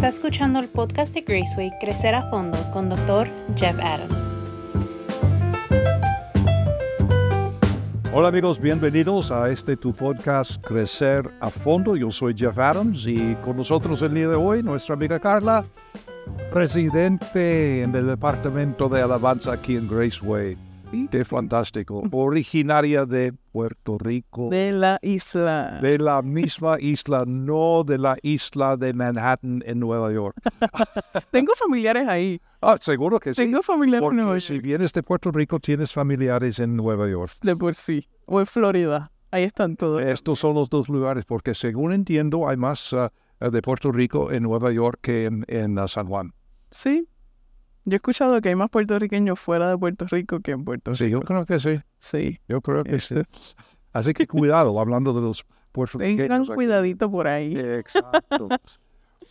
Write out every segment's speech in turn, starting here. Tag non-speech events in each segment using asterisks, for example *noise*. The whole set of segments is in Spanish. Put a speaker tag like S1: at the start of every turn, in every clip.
S1: Está escuchando el podcast de Graceway Crecer a Fondo con Dr. Jeff Adams.
S2: Hola amigos, bienvenidos a este tu podcast Crecer a Fondo. Yo soy Jeff Adams y con nosotros el día de hoy nuestra amiga Carla, presidente en el departamento de alabanza aquí en Graceway. Qué fantástico. Originaria de Puerto Rico.
S3: De la isla.
S2: De la misma isla, no de la isla de Manhattan en Nueva York. *laughs*
S3: Tengo familiares ahí.
S2: Ah, seguro que sí.
S3: Tengo familiares en Nueva
S2: Porque
S3: York.
S2: si vienes de Puerto Rico, tienes familiares en Nueva York.
S3: De por sí. O en Florida. Ahí están todos.
S2: Estos son los dos lugares, porque según entiendo, hay más ah, de Puerto Rico en Nueva York que en, en, ah, San Juan.
S3: Sí. Yo he escuchado que hay más puertorriqueños fuera de Puerto Rico que en Puerto
S2: Sí, yo
S3: Rico.
S2: creo que sí.
S3: Sí.
S2: Yo creo que sí.
S3: Este,
S2: Así que cuidado, hablando de los
S3: Tengan
S2: puertorriqueños. aquí.
S3: cuidadito por ahí.
S2: Exacto.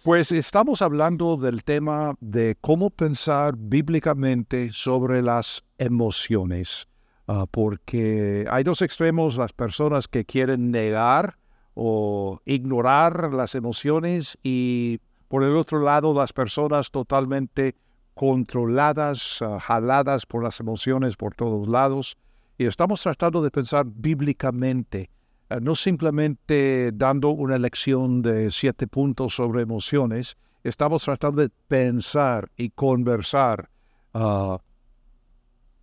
S2: Pues estamos hablando del tema de cómo pensar bíblicamente sobre las emociones, Ah, porque hay dos extremos, las personas que quieren negar o ignorar las emociones y por el otro lado las personas totalmente controladas, ah, jaladas por las emociones por todos lados. Y estamos tratando de pensar bíblicamente eh, no simplemente dando una lección de siete puntos sobre emociones, estamos tratando de pensar y conversar, ah,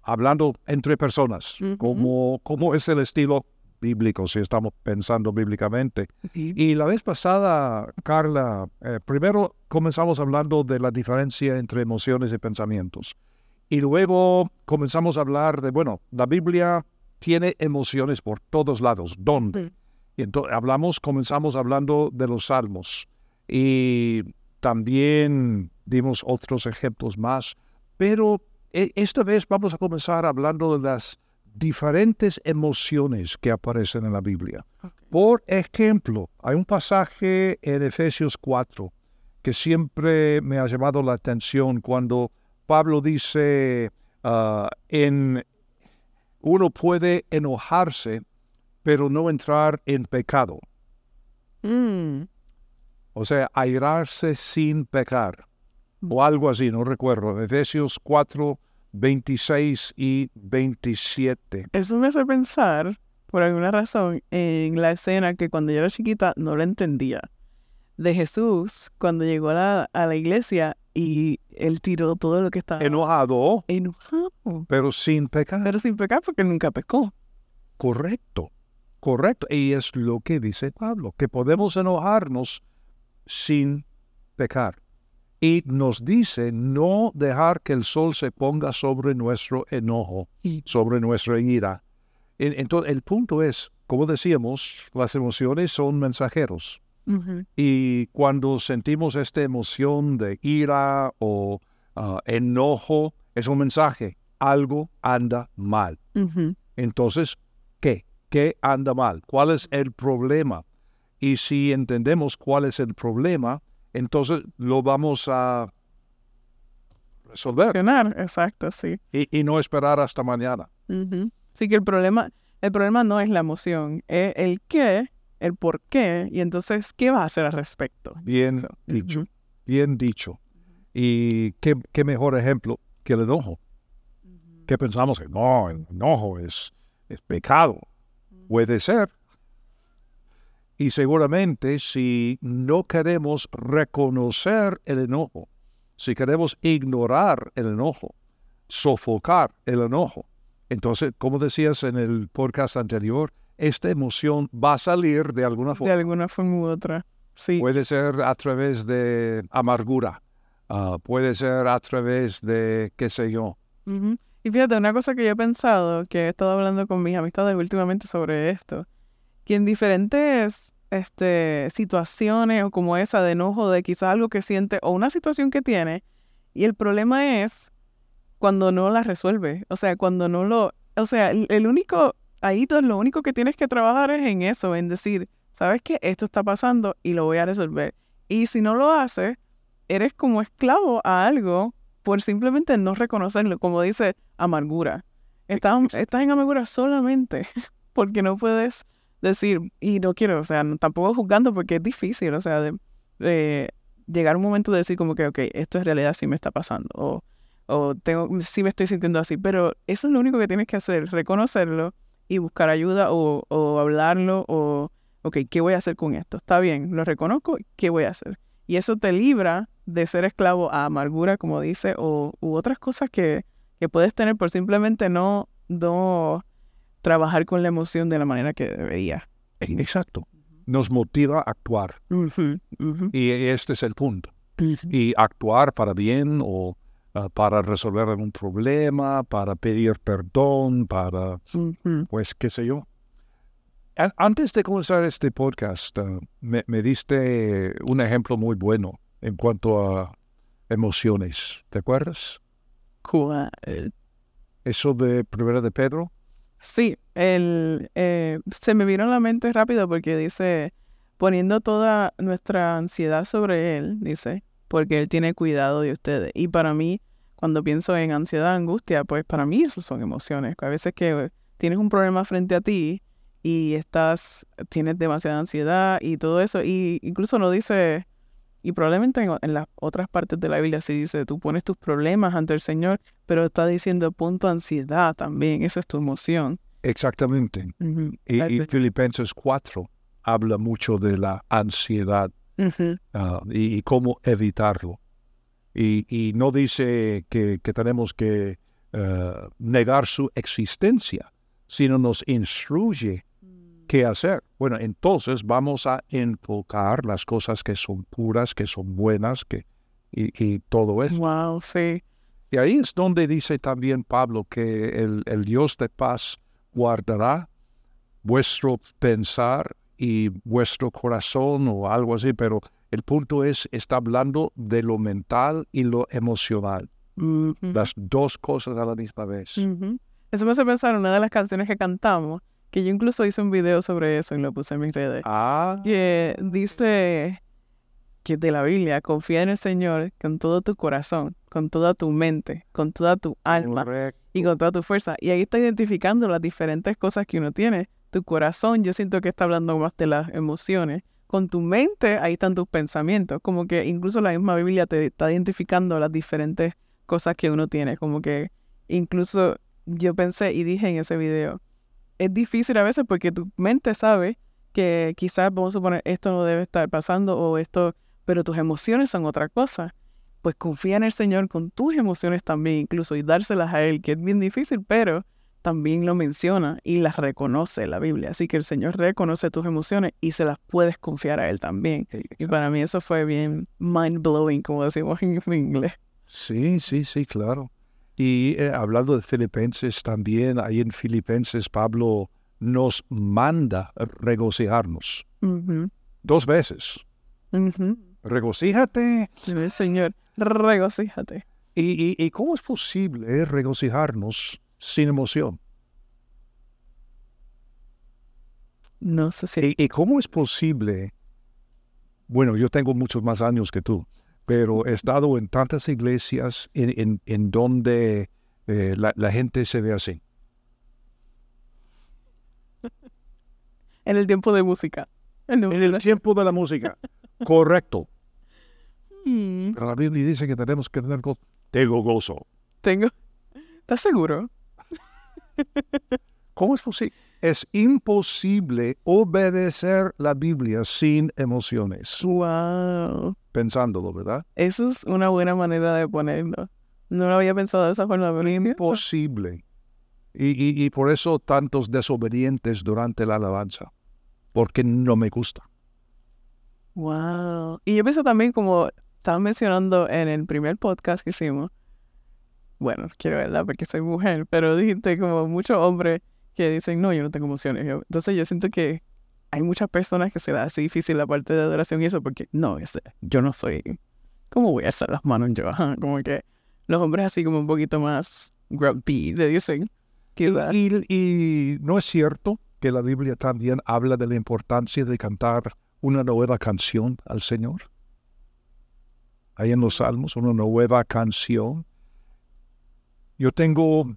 S2: hablando entre personas,
S3: Ujú.
S2: como, como es el estilo bíblico, si estamos pensando bíblicamente. Y la vez pasada, Carla, eh, primero comenzamos hablando de la diferencia entre emociones y pensamientos. Y luego comenzamos a hablar de, bueno, la Biblia tiene emociones por todos lados. ¿Dónde?
S3: Sí.
S2: Y entonces hablamos, comenzamos hablando de los salmos. Y también dimos otros ejemplos más. Pero e- esta vez vamos a comenzar hablando de las diferentes emociones que aparecen en la Biblia. Por ejemplo, hay un pasaje en Efesios 4 que siempre me ha llamado la atención cuando Pablo dice, ah, en, uno puede enojarse, pero no entrar en pecado.
S3: Mm,
S2: O sea, airarse sin pecar. O algo así, no recuerdo. Efesios 4, 26 y 27.
S3: Eso me hace pensar, por alguna razón, en la escena que cuando yo era chiquita no la entendía. De Jesús, cuando llegó a la, a la iglesia y él tiró todo lo que estaba
S2: Enojado,
S3: enojado.
S2: pero sin pecar.
S3: Pero sin pecar porque nunca pecó.
S2: Correcto, correcto. Y es lo que dice Pablo, que podemos enojarnos sin pecar. Y nos dice no dejar que el sol se ponga sobre nuestro enojo, sobre nuestra ira. En- Entonces, el punto es, como decíamos, las emociones son mensajeros. Y cuando sentimos esta emoción de ira o ah, enojo, es un mensaje. Algo anda mal. Entonces, ¿qué? ¿Qué anda mal? ¿Cuál es el problema? Y si entendemos cuál es el problema, entonces lo vamos a resolver
S3: exacto, sí.
S2: y, y no esperar hasta mañana.
S3: Ujú. Sí que el problema, el problema no es la emoción, es el qué, el por qué, y entonces, ¿qué vas a hacer al respecto?
S2: Bien dicho, bien dicho. Y qué, qué mejor ejemplo que el enojo. Que pensamos que no, el enojo es, es pecado. Puede ser. Y seguramente si no queremos reconocer el enojo, si queremos ignorar el enojo, sofocar el enojo, entonces, como decías en el podcast anterior, esta emoción va a salir de alguna
S3: De
S2: forma.
S3: alguna forma u otra. Sí.
S2: Puede ser a través de amargura, ah, puede ser a través de, qué sé yo.
S3: Y fíjate, una cosa que yo he pensado, que he estado hablando con mis amistades últimamente sobre esto, que en diferentes este, situaciones o como esa de enojo, de quizás algo que siente o una situación que tiene, y el problema es cuando no la resuelve, o sea, cuando no lo, o sea, el, el único, ahí tú lo único que tienes que trabajar es en eso, en decir, ¿sabes qué? Esto está pasando y lo voy a resolver. Y si no lo haces, eres como esclavo a algo por simplemente no reconocerlo, como dice amargura. Estás, estás en amargura solamente *laughs* porque no puedes decir, y no quiero, o sea, tampoco juzgando porque es difícil, o sea, de, llegar un momento de decir como que, ok, esto en realidad sí me está pasando, o, o tengo, sí me estoy sintiendo así, pero eso es lo único que tienes que hacer, reconocerlo y buscar ayuda o, o hablarlo o, ok, ¿qué voy a hacer con esto? Está bien, lo reconozco, ¿qué voy a hacer? Y eso te libra de ser esclavo a amargura, como dice, o u otras cosas que, que puedes tener por simplemente no, no trabajar con la emoción de la manera que debería.
S2: Exacto. Nos motiva a actuar. Y este es el punto. Y actuar para bien o ah, para resolver algún problema, para pedir perdón, para, pues, qué sé yo. Antes de comenzar este podcast, ah, me, me diste un ejemplo muy bueno en cuanto a emociones. ¿Te acuerdas?
S3: ¿Cuál?
S2: Eso de Primera de Pedro.
S3: Sí, el, eh, se me vino a la mente rápido porque dice, poniendo toda nuestra ansiedad sobre Él, dice, porque Él tiene cuidado de ustedes. Y para mí, cuando pienso en ansiedad, angustia, pues para mí esas son emociones. A veces que tienes un problema frente a ti y estás, tienes demasiada ansiedad y todo eso, y incluso no dice, y probablemente en, en las otras partes de la Biblia sí dice, tú pones tus problemas ante el Señor, pero está diciendo pon tu ansiedad también, esa es tu emoción.
S2: Exactamente. Y. Filipenses 4 habla mucho de la ansiedad ah, y, y cómo evitarlo. Y, y no dice que, que tenemos que eh, negar su existencia, sino nos instruye qué hacer. Bueno, entonces vamos a enfocar las cosas que son puras, que son buenas, que, y, y todo eso.
S3: Wow, sí.
S2: Y ahí es donde dice también Pablo que el, el Dios de paz guardará vuestro pensar y vuestro corazón o algo así, pero el punto es, está hablando de lo mental y lo emocional, las dos cosas a la misma vez.
S3: Eso me hace pensar en una de las canciones que cantamos, que yo incluso hice un video sobre eso y lo puse en mis redes.
S2: Ah,
S3: que dice que de la Biblia, confía en el Señor con todo tu corazón, con toda tu mente, con toda tu alma
S2: correcto.
S3: y con toda tu fuerza. Y ahí está identificando las diferentes cosas que uno tiene. Tu corazón, yo siento que está hablando más de las emociones. Con tu mente, ahí están tus pensamientos. Como que incluso la misma Biblia te está identificando las diferentes cosas que uno tiene. Como que incluso yo pensé y dije en ese video, es difícil a veces porque tu mente sabe que quizás, vamos a suponer, esto no debe estar pasando o esto, pero tus emociones son otra cosa. Pues confía en el Señor con tus emociones también, incluso, y dárselas a Él, que es bien difícil, pero también lo menciona y las reconoce la Biblia. Así que el Señor reconoce tus emociones y se las puedes confiar a Él también. Y para mí eso fue bien mind blowing, como decimos en inglés.
S2: Sí, sí, sí, claro. Y eh, hablando de Filipenses también, ahí en Filipenses Pablo nos manda regocijarnos
S3: Ujú,
S2: dos veces.
S3: ujú.
S2: Regocíjate.
S3: El Señor, regocíjate.
S2: ¿Y, y, y cómo es posible regocijarnos sin emoción?
S3: No sé si...
S2: ¿Y, y cómo es posible? Bueno, yo tengo muchos más años que tú, pero he estado en tantas iglesias en, en, en donde eh, la, la gente se ve así. *laughs*
S3: En el tiempo de música. En
S2: En el tiempo de la música. Correcto.
S3: Mm,
S2: Pero la Biblia dice que tenemos que tener gozo. Tengo gozo.
S3: Tengo... ¿Estás seguro? *laughs*
S2: ¿Cómo es posible? Es imposible obedecer la Biblia sin emociones.
S3: Wow.
S2: Pensándolo, ¿verdad?
S3: Eso es una buena manera de ponerlo. No lo había pensado de esa forma, pero.
S2: Imposible. Y, y, y por eso tantos desobedientes durante la alabanza. Porque no me gusta.
S3: Wow. Y yo pienso también como estaban mencionando en el primer podcast que hicimos. Bueno, quiero verla porque soy mujer, pero dijiste como muchos hombres que dicen, no, yo no tengo emociones. Entonces yo siento que hay muchas personas que se les hace difícil la parte de adoración y eso porque, no, ese- yo no soy, ¿cómo voy a alzar las manos yo? Como que los hombres así como un poquito más grumpy, le dicen, quizás.
S2: Y, y no es cierto que la Biblia también habla de la importancia de cantar una nueva canción al Señor. Ahí en los Salmos, una nueva canción. Yo tengo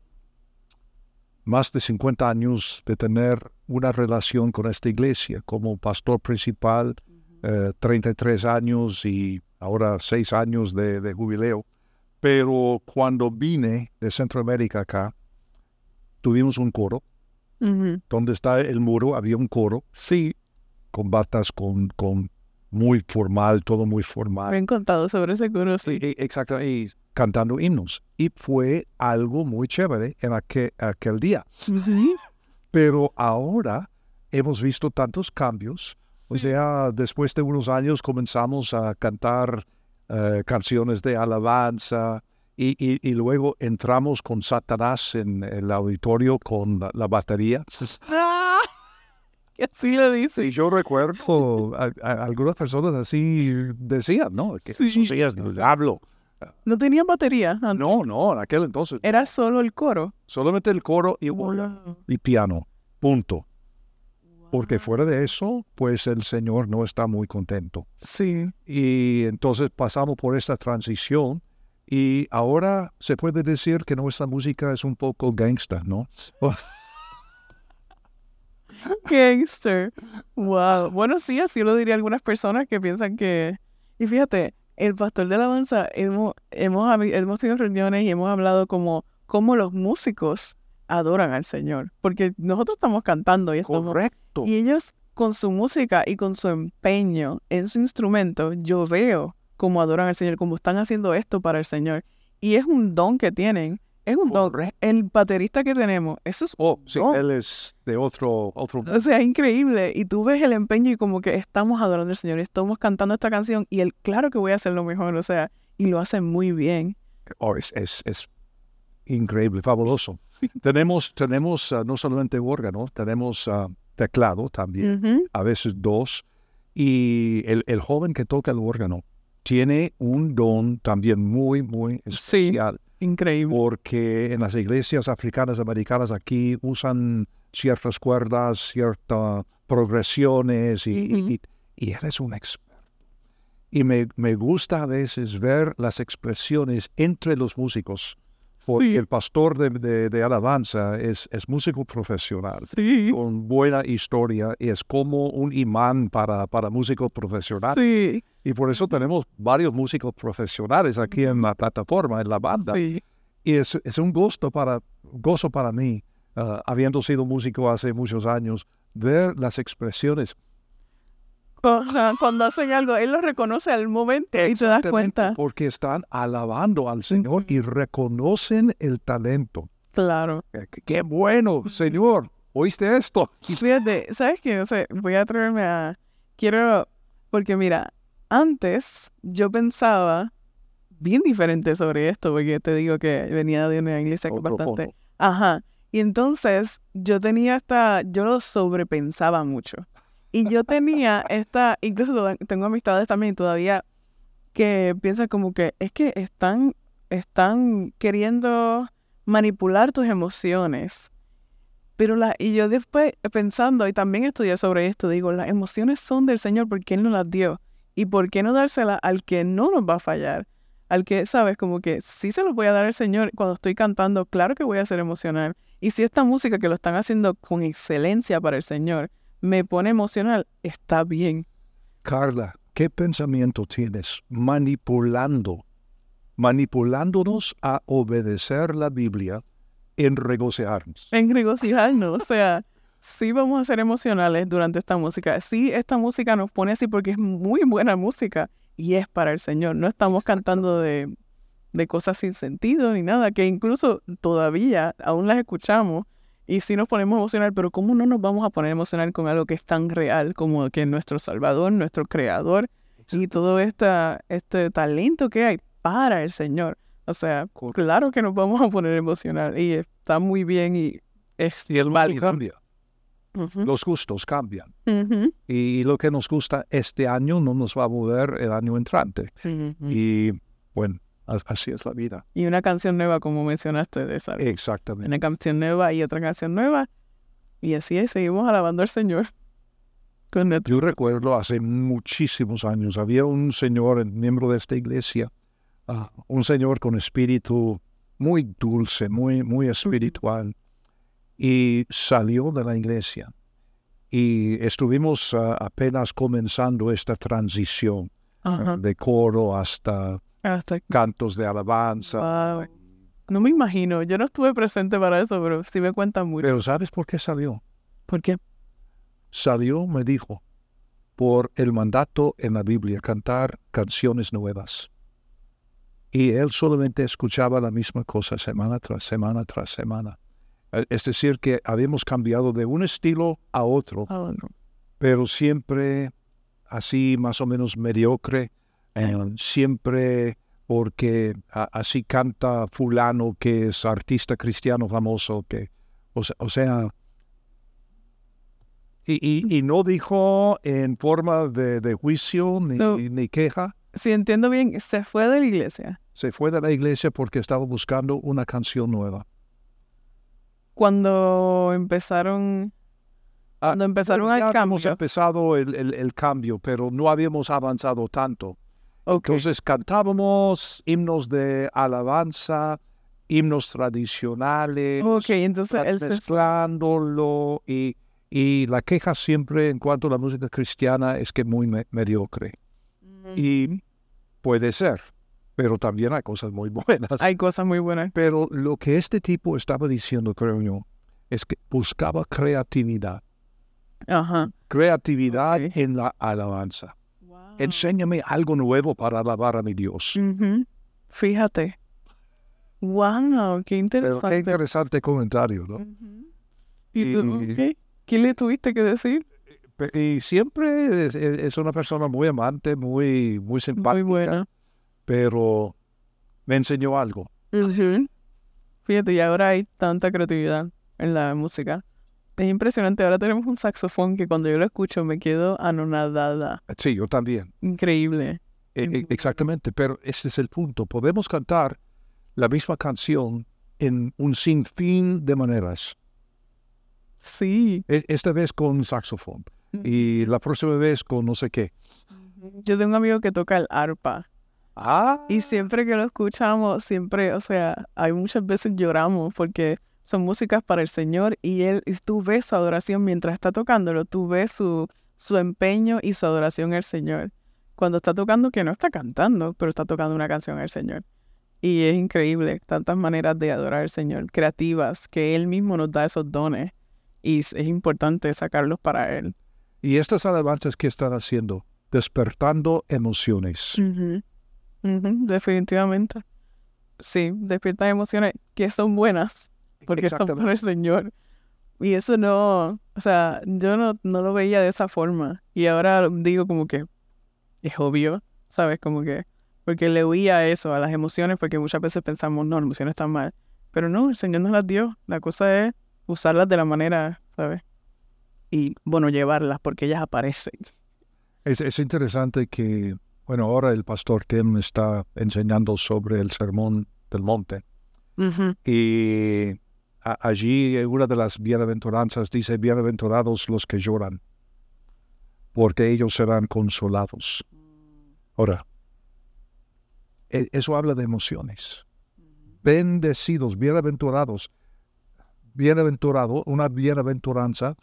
S2: más de 50 años de tener una relación con esta iglesia como pastor principal, eh, 33 años y ahora seis años de, de jubileo, pero cuando vine de Centroamérica acá, tuvimos un coro. Donde está el muro había un coro,
S3: Sí,
S2: con batas, con, con muy formal, todo muy
S3: me
S2: formal.
S3: han contado sobre ese coro, sí.
S2: Y- Exacto, y cantando himnos. Y fue algo muy chévere en aquel, aquel día.
S3: Sí.
S2: Pero ahora hemos visto tantos cambios. O sea, después de unos años comenzamos a cantar eh, canciones de alabanza y, y- y luego entramos con Satanás en el auditorio con la, la batería. *laughs*
S3: ¡Ah! Así lo dice.
S2: Y yo recuerdo a, a- algunas personas así decían, ¿no? Que
S3: Sí.
S2: eso sí es diablo.
S3: No tenían batería antes.
S2: No, no, en aquel entonces.
S3: Era solo el coro.
S2: Solamente el coro y,
S3: Hola.
S2: y piano. Punto. Porque fuera de eso, pues el Señor no está muy contento.
S3: Sí.
S2: Y entonces pasamos por esta transición y ahora se puede decir que nuestra música es un poco gangsta, ¿no? *laughs*
S3: Gangster. Wow. Bueno, sí, así lo diría algunas personas que piensan que. Y fíjate, el pastor de alabanza, hemos, hemos, hemos tenido reuniones y hemos hablado como, como los músicos adoran al Señor. Porque nosotros estamos cantando y estamos.
S2: Correcto.
S3: Y ellos, con su música y con su empeño en su instrumento, yo veo cómo adoran al Señor, cómo están haciendo esto para el Señor. Y es un don que tienen. Es un don.
S2: Correcto.
S3: El baterista que tenemos, eso es
S2: Oh, sí, él es de otro, otro
S3: O sea, es increíble. Y tú ves el empeño y como que estamos adorando al Señor, estamos cantando esta canción y él, claro que voy a hacer lo mejor, o sea, y lo hace muy bien.
S2: Oh, es, es, es increíble, fabuloso. Tenemos, tenemos ah, no solamente órgano, tenemos ah, teclado también, a veces dos. Y el, el joven que toca el órgano tiene un don también muy, muy
S3: Sí. Increíble.
S2: Porque en las iglesias africanas americanas aquí usan ciertas cuerdas, ciertas progresiones y, y-
S3: Ujú.
S2: y- y él es un experto. Y me, me gusta a veces ver las expresiones entre los músicos, porque
S3: Sí.
S2: el pastor de, de- de alabanza es, es músico profesional,
S3: Sí.
S2: con buena historia, y es como un imán para, para músicos profesionales.
S3: Sí.
S2: Y por eso tenemos varios músicos profesionales aquí en la plataforma, en la banda. Y es, es un gusto para, gozo para mí, ah, habiendo sido músico hace muchos años, ver las expresiones.
S3: Cuando, hacen algo, él lo reconoce al momento y te das cuenta.
S2: Porque están alabando al Señor y reconocen el talento.
S3: Claro.
S2: Eh, ¡Qué, bueno, Señor! ¿Oíste esto?
S3: Y fíjate, ¿sabes qué? O sea, voy a atreverme a... Quiero... Porque mira, antes yo pensaba bien diferente sobre esto, porque te digo que venía de una iglesia
S2: Otro
S3: bastante...
S2: fondo.
S3: Ajá. Y entonces yo tenía esta... Yo lo sobrepensaba mucho. Y yo tenía esta... Incluso tengo amistades también todavía que piensan como que es que están, están queriendo manipular tus emociones. Pero la, y yo después pensando, y también estudié sobre esto, digo, las emociones son del Señor porque Él nos las dio. ¿Y por qué no dárselas al que no nos va a fallar? Al que, sabes, como que sí se los voy a dar al Señor cuando estoy cantando, claro que voy a ser emocional. Y si esta música que lo están haciendo con excelencia para el Señor me pone emocional, está bien.
S2: Carla, ¿qué pensamiento tienes manipulando, manipulándonos a obedecer la Biblia en regocijarnos?
S3: En regocijarnos, o sea, sí vamos a ser emocionales durante esta música. Sí, esta música nos pone así porque es muy buena música y es para el Señor. No estamos cantando de, de cosas sin sentido ni nada, que incluso todavía aún las escuchamos y sí nos ponemos emocional, pero ¿cómo no nos vamos a poner emocional con algo que es tan real como que nuestro Salvador, nuestro Creador y todo esta, este talento que hay para el Señor? O sea, claro que nos vamos a poner emocional y está muy bien y es
S2: Y el
S3: válido.
S2: cambia, los gustos cambian. Y lo que nos gusta este año no nos va a mover el año entrante. Y bueno, así es la vida.
S3: Y una canción nueva, como mencionaste, de esa.
S2: Exactamente.
S3: Una canción nueva y otra canción nueva. Y así es, seguimos alabando al Señor. *laughs* Con nuestro-
S2: Yo recuerdo hace muchísimos años, había un señor, miembro de esta iglesia, ah, un señor con espíritu muy dulce, muy, muy espiritual, y salió de la iglesia. Y estuvimos ah, apenas comenzando esta transición.
S3: Ajá.
S2: de coro hasta
S3: Hasta
S2: cantos de alabanza.
S3: Wow. No me imagino. Yo no estuve presente para eso, pero sí me cuentan mucho.
S2: Pero ¿sabes por qué salió?
S3: ¿Por qué?
S2: Salió, me dijo, por el mandato en la Biblia, cantar canciones nuevas. Y él solamente escuchaba la misma cosa semana tras semana tras semana. Eh, Es decir, que habíamos cambiado de un estilo a otro,
S3: Ah, no.
S2: pero siempre así más o menos mediocre, eh, siempre porque a- así canta fulano que es artista cristiano famoso, que, o, o sea, y, y- y no dijo en forma de, de juicio ni,
S3: So-
S2: ni queja,
S3: Si entiendo bien, se fue de la iglesia.
S2: se fue de la iglesia porque estaba buscando una canción nueva.
S3: Cuando empezaron,
S2: Ah,
S3: cuando empezaron
S2: Ya habíamos
S3: cambio.
S2: empezado el, el- el cambio, pero no habíamos avanzado tanto. Entonces cantábamos himnos de alabanza, himnos tradicionales,
S3: ok, entonces él se
S2: mezclándolo y, y la queja siempre en cuanto a la música cristiana es que es muy me- mediocre. Y puede ser, pero también hay cosas muy *laughs* buenas.
S3: Hay cosas muy buenas.
S2: Pero lo que este tipo estaba diciendo, creo yo, es que buscaba creatividad.
S3: Ajad
S2: Creatividad en la alabanza. Enséñame algo nuevo para alabar a mi Dios.
S3: Fíjate. Wow, qué
S2: Pero
S3: interesante.
S2: qué interesante comentario, ¿no?
S3: Ujú. ¿Y tú,
S2: Y-
S3: qué? ¿Qué le tuviste que decir?
S2: Y siempre es, una persona muy amante, muy, muy simpática,
S3: Muy buena.
S2: pero me enseñó algo.
S3: Fíjate, y ahora hay tanta creatividad en la música. Es impresionante. Ahora tenemos un saxofón que cuando yo lo escucho me quedo anonadada.
S2: Sí, yo también.
S3: Increíble.
S2: E- e- exactamente, pero este es el punto. Podemos cantar la misma canción en un sinfín de maneras.
S3: Sí.
S2: E- Esta vez con saxofón y la próxima vez con no sé qué.
S3: Yo tengo un amigo que toca el arpa.
S2: Ah,
S3: Y siempre que lo escuchamos, siempre, o sea, hay muchas veces lloramos porque son músicas para el Señor y él, y tú ves su adoración mientras está tocándolo, tú ves su, su empeño y su adoración al Señor. Cuando está tocando, que no está cantando, pero está tocando una canción al Señor. Y es increíble, tantas maneras de adorar al Señor, creativas, que Él mismo nos da esos dones y es importante sacarlos para Él.
S2: y estas alabanzas que están haciendo, despertando emociones.
S3: Definitivamente. Sí, despiertan emociones que son buenas, porque
S2: Exactamente.
S3: para el Señor. Y eso no, o sea, yo no, no lo veía de esa forma. Y ahora digo como que es obvio, ¿sabes? Como que, porque le huía a eso, a las emociones, porque muchas veces pensamos, no, las emociones están mal. Pero no, el Señor nos las dio. La cosa es usarlas de la manera, ¿sabes? Y, bueno, llevarlas, porque ellas aparecen.
S2: Es, es interesante que, bueno, ahora el pastor Tim está enseñando sobre el sermón del monte.
S3: Ujú.
S2: Y a- allí en una de las bienaventuranzas dice, bienaventurados los que lloran, porque ellos serán consolados. Ahora, e- eso habla de emociones. Bendecidos, bienaventurados. Bienaventurado, una bienaventuranza,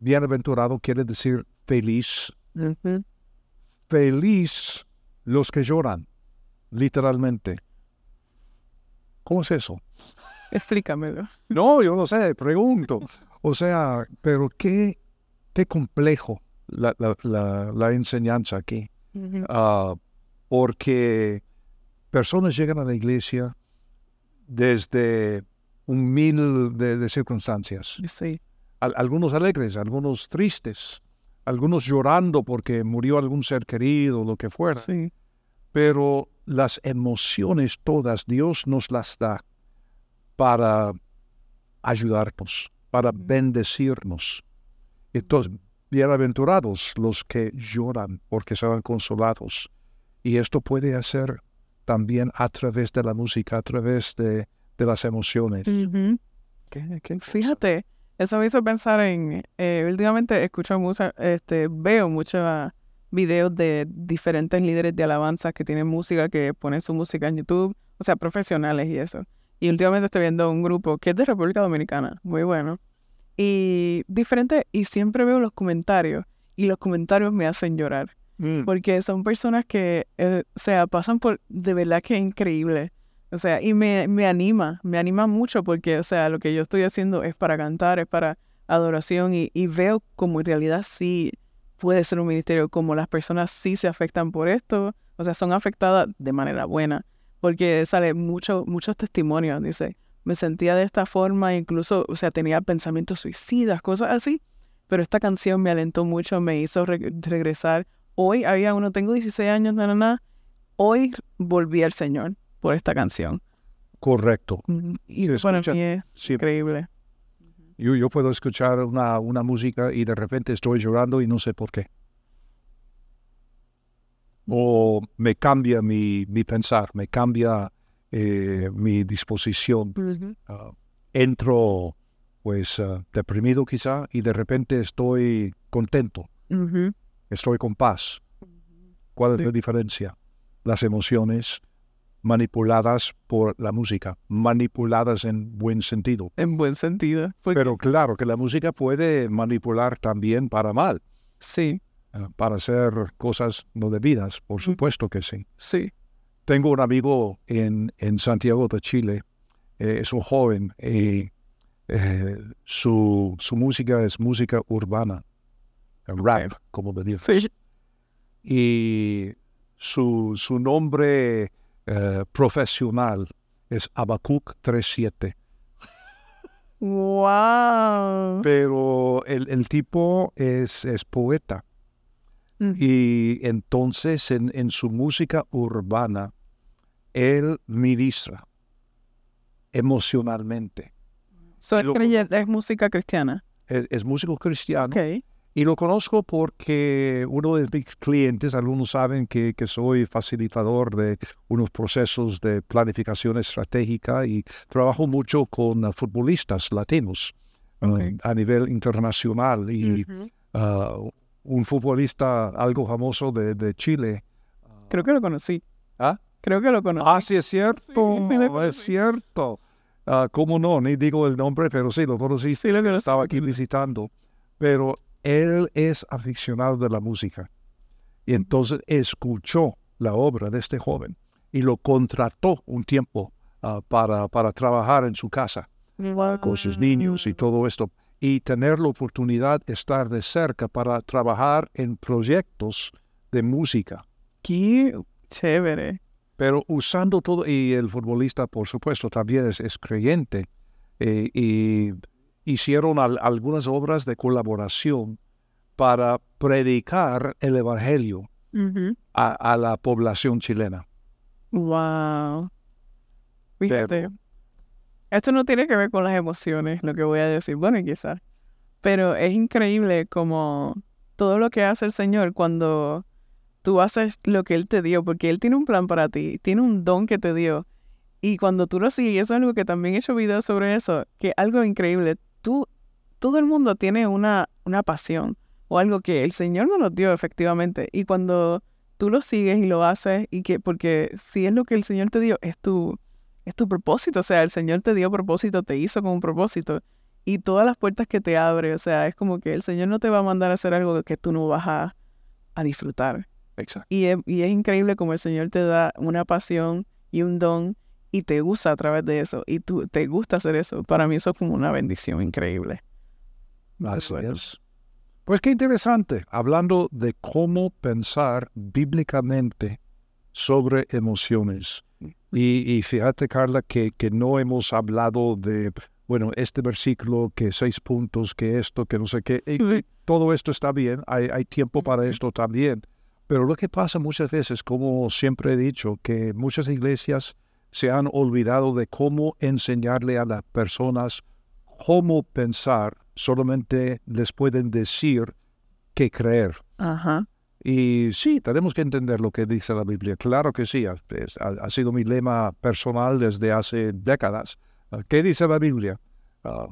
S2: bienaventurado quiere decir feliz. Feliz los que lloran, literalmente. ¿Cómo es eso?
S3: Explícamelo.
S2: No, yo no sé, pregunto. O sea, pero qué, qué complejo la, la, la, la enseñanza aquí. Ah, porque personas llegan a la iglesia desde un mil de, de circunstancias.
S3: Sí.
S2: Al- algunos alegres, algunos tristes, algunos llorando porque murió algún ser querido, lo que fuera.
S3: Sí.
S2: Pero las emociones todas Dios nos las da para ayudarnos, para bendecirnos. Entonces, bienaventurados los que lloran porque serán consolados. Y esto puede hacer también a través de la música, a través de, de las emociones.
S3: Fíjate, eso me hizo pensar en, eh, últimamente escucho mucha, este, veo muchos videos de diferentes líderes de alabanza que tienen música, que ponen su música en YouTube, o sea, profesionales y eso. Y últimamente estoy viendo un grupo que es de República Dominicana, muy bueno. Y diferente, y siempre veo los comentarios, y los comentarios me hacen llorar.
S2: Mm.
S3: porque son personas que, eh, o sea, pasan por, de verdad que increíble. O sea, y me, me anima, me anima mucho porque, o sea, lo que yo estoy haciendo es para cantar, es para adoración y, y veo como en realidad sí puede ser un ministerio, como las personas sí se afectan por esto, o sea, son afectadas de manera buena, porque sale mucho, muchos testimonios, dice, me sentía de esta forma, incluso, o sea, tenía pensamientos suicidas, cosas así, pero esta canción me alentó mucho, me hizo re- regresar. Hoy había uno, tengo 16 años, na, na, na, hoy volví al Señor por esta canción.
S2: Correcto.
S3: Y mí es
S2: sí,
S3: increíble.
S2: yo, yo puedo escuchar una, una música y de repente estoy llorando y no sé por qué. O me cambia mi, mi pensar, me cambia eh, mi disposición. Ah, entro pues ah, deprimido quizá y de repente estoy contento, estoy con paz. ¿Cuál es
S3: Sí.
S2: la diferencia? Las emociones manipuladas por la música, manipuladas en buen sentido.
S3: En buen sentido. Porque,
S2: Pero claro que la música puede manipular también para mal,
S3: sí,
S2: eh, para hacer cosas no debidas, por supuesto que sí.
S3: sí.
S2: Tengo un amigo en, en Santiago de Chile, eh, es un joven y eh, su, su música es música urbana, rap, como me dices.
S3: Sí.
S2: Y su, su nombre eh, profesional es Abacuc 37.
S3: Wow.
S2: Pero el, el tipo es, es poeta.
S3: Mm.
S2: Y entonces en, en su música urbana, él ministra emocionalmente.
S3: So, es,
S2: lo-
S3: creyente, es música cristiana.
S2: Es, es músico cristiano. Y lo conozco porque uno de mis clientes, algunos saben que, que soy facilitador de unos procesos de planificación estratégica y trabajo mucho con uh, futbolistas latinos
S3: Ok.
S2: a nivel internacional. Y uh, un futbolista algo famoso de, de Chile.
S3: Creo que lo conocí.
S2: ¿Ah?
S3: Creo que lo conocí.
S2: Ah, sí, es cierto,
S3: Sí,
S2: es cierto. Ah, ¿Cómo no? Ni digo el nombre, pero sí, lo conocí.
S3: Sí, lo conocí.
S2: Estaba aquí visitando. Pero él es aficionado de la música. Y entonces escuchó la obra de este joven y lo contrató un tiempo ah, para, para trabajar en su casa con sus niños y todo esto. Y tener la oportunidad de estar de cerca para trabajar en proyectos de música.
S3: Qué chévere.
S2: Pero usando todo, y el futbolista, por supuesto, también es, es creyente, eh, y hicieron al- algunas obras de colaboración para predicar el Evangelio a, a la población chilena.
S3: Wow.
S2: Pero-
S3: Esto no tiene que ver con las emociones, lo que voy a decir. Bueno, quizás. Pero es increíble como todo lo que hace el Señor cuando tú haces lo que Él te dio, porque Él tiene un plan para ti, tiene un don que te dio. Y cuando tú lo sigues, y eso es algo que también he hecho videos sobre eso, que algo increíble, tú, todo el mundo tiene una, una pasión o algo que el Señor nos dio efectivamente. Y cuando tú lo sigues y lo haces, y que, porque si es lo que el Señor te dio, es tu, es tu propósito, o sea, el Señor te dio propósito, te hizo con un propósito. Y todas las puertas que te abre, o sea, es como que el Señor no te va a mandar a hacer algo que tú no vas a, a disfrutar.
S2: Exacto.
S3: Y es, y es increíble como el Señor te da una pasión y un don y te usa a través de eso. Y tú te gusta hacer eso. Para mí eso es como una bendición increíble. Bueno.
S2: es. Pues qué interesante, hablando de cómo pensar bíblicamente sobre emociones. Y, y fíjate, Carla, que, que no hemos hablado de, bueno, este versículo, que seis puntos, que esto, que no sé qué. y todo esto está bien, hay, hay tiempo para esto también. Pero lo que pasa muchas veces, como siempre he dicho, que muchas iglesias se han olvidado de cómo enseñarle a las personas cómo pensar, solamente les pueden decir qué creer.
S3: Ajá.
S2: Y sí, tenemos que entender lo que dice la Biblia. Claro que sí, ha, ha- sido mi lema personal desde hace décadas. Ah, ¿Qué dice la Biblia? Ah,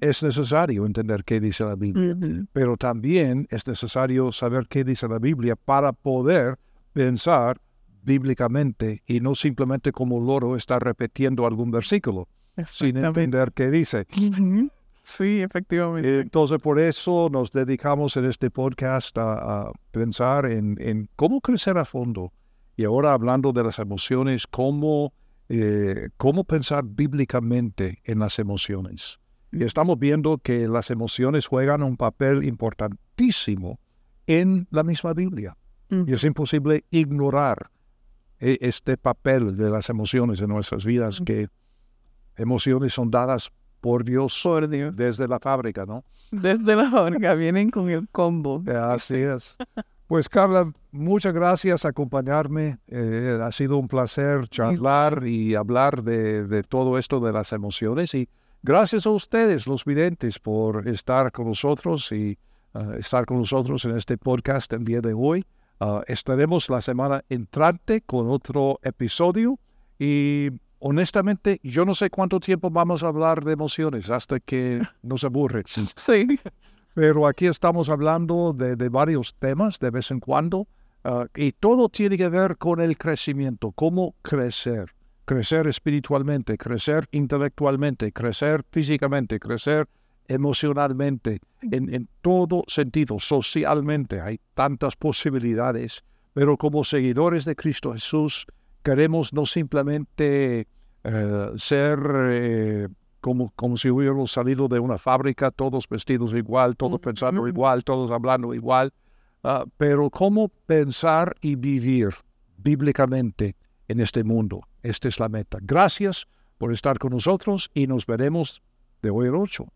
S2: es necesario entender qué dice la Biblia, pero también es necesario saber qué dice la Biblia para poder pensar bíblicamente y no simplemente como loro estar repitiendo algún versículo sin entender qué dice.
S3: Sí, efectivamente.
S2: Entonces, por eso nos dedicamos en este podcast a, a pensar en, en, cómo crecer a fondo. Y ahora hablando de las emociones, cómo, eh, cómo pensar bíblicamente en las emociones. Y estamos viendo que las emociones juegan un papel importantísimo en la misma Biblia. Y es imposible ignorar e, este papel de las emociones en nuestras vidas, que emociones son dadas por Dios,
S3: por Dios.
S2: desde la fábrica, ¿no?
S3: Desde la fábrica vienen con el combo. *laughs*
S2: Así es. Pues Carla, muchas gracias por acompañarme. Eh, ha sido un placer charlar y hablar de, de, todo esto de las emociones. Y gracias a ustedes, los videntes, por estar con nosotros y uh, estar con nosotros en este podcast el día de hoy. Uh, estaremos la semana entrante con otro episodio y honestamente yo no sé cuánto tiempo vamos a hablar de emociones hasta que *laughs* nos aburre.
S3: Sí.
S2: Pero aquí estamos hablando de, de varios temas de vez en cuando uh, y todo tiene que ver con el crecimiento, cómo crecer, crecer espiritualmente, crecer intelectualmente, crecer físicamente, crecer emocionalmente, en, en, todo sentido, socialmente. Hay tantas posibilidades, pero como seguidores de Cristo Jesús queremos no simplemente eh, ser eh, como, como si hubiéramos salido de una fábrica, todos vestidos igual, todos pensando igual, todos hablando igual, uh, pero cómo pensar y vivir bíblicamente en este mundo. Esta es la meta. Gracias por estar con nosotros y nos veremos de hoy al 8.